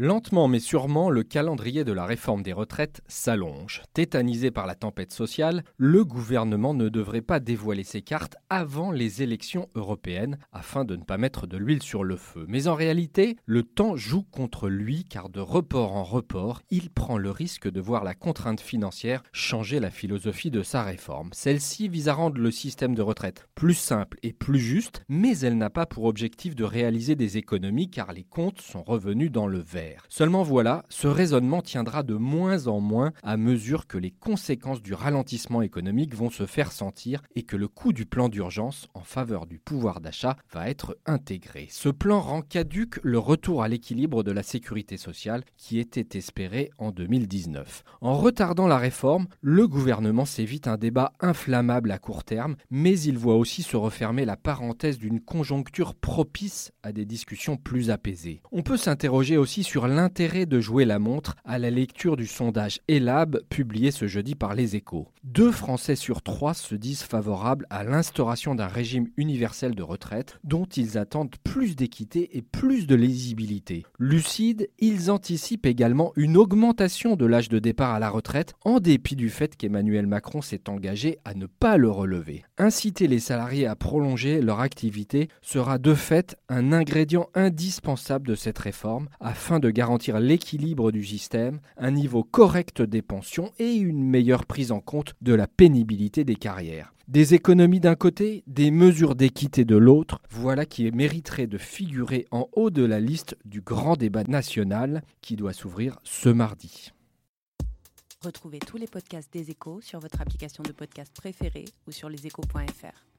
Lentement mais sûrement, le calendrier de la réforme des retraites s'allonge. Tétanisé par la tempête sociale, le gouvernement ne devrait pas dévoiler ses cartes avant les élections européennes afin de ne pas mettre de l'huile sur le feu. Mais en réalité, le temps joue contre lui car de report en report, il prend le risque de voir la contrainte financière changer la philosophie de sa réforme. Celle-ci vise à rendre le système de retraite plus simple et plus juste, mais elle n'a pas pour objectif de réaliser des économies car les comptes sont revenus dans le vert. Seulement voilà, ce raisonnement tiendra de moins en moins à mesure que les conséquences du ralentissement économique vont se faire sentir et que le coût du plan d'urgence en faveur du pouvoir d'achat va être intégré. Ce plan rend caduque le retour à l'équilibre de la sécurité sociale qui était espéré en 2019. En retardant la réforme, le gouvernement s'évite un débat inflammable à court terme, mais il voit aussi se refermer la parenthèse d'une conjoncture propice à des discussions plus apaisées. On peut s'interroger aussi sur l'intérêt de jouer la montre à la lecture du sondage ELAB publié ce jeudi par les échos. Deux Français sur trois se disent favorables à l'instauration d'un régime universel de retraite dont ils attendent plus d'équité et plus de lisibilité. Lucides, ils anticipent également une augmentation de l'âge de départ à la retraite en dépit du fait qu'Emmanuel Macron s'est engagé à ne pas le relever. Inciter les salariés à prolonger leur activité sera de fait un ingrédient indispensable de cette réforme afin garantir l'équilibre du système, un niveau correct des pensions et une meilleure prise en compte de la pénibilité des carrières. Des économies d'un côté, des mesures d'équité de l'autre, voilà qui mériterait de figurer en haut de la liste du grand débat national qui doit s'ouvrir ce mardi. Retrouvez tous les podcasts des échos sur votre application de podcast préférée ou sur leséchos.fr.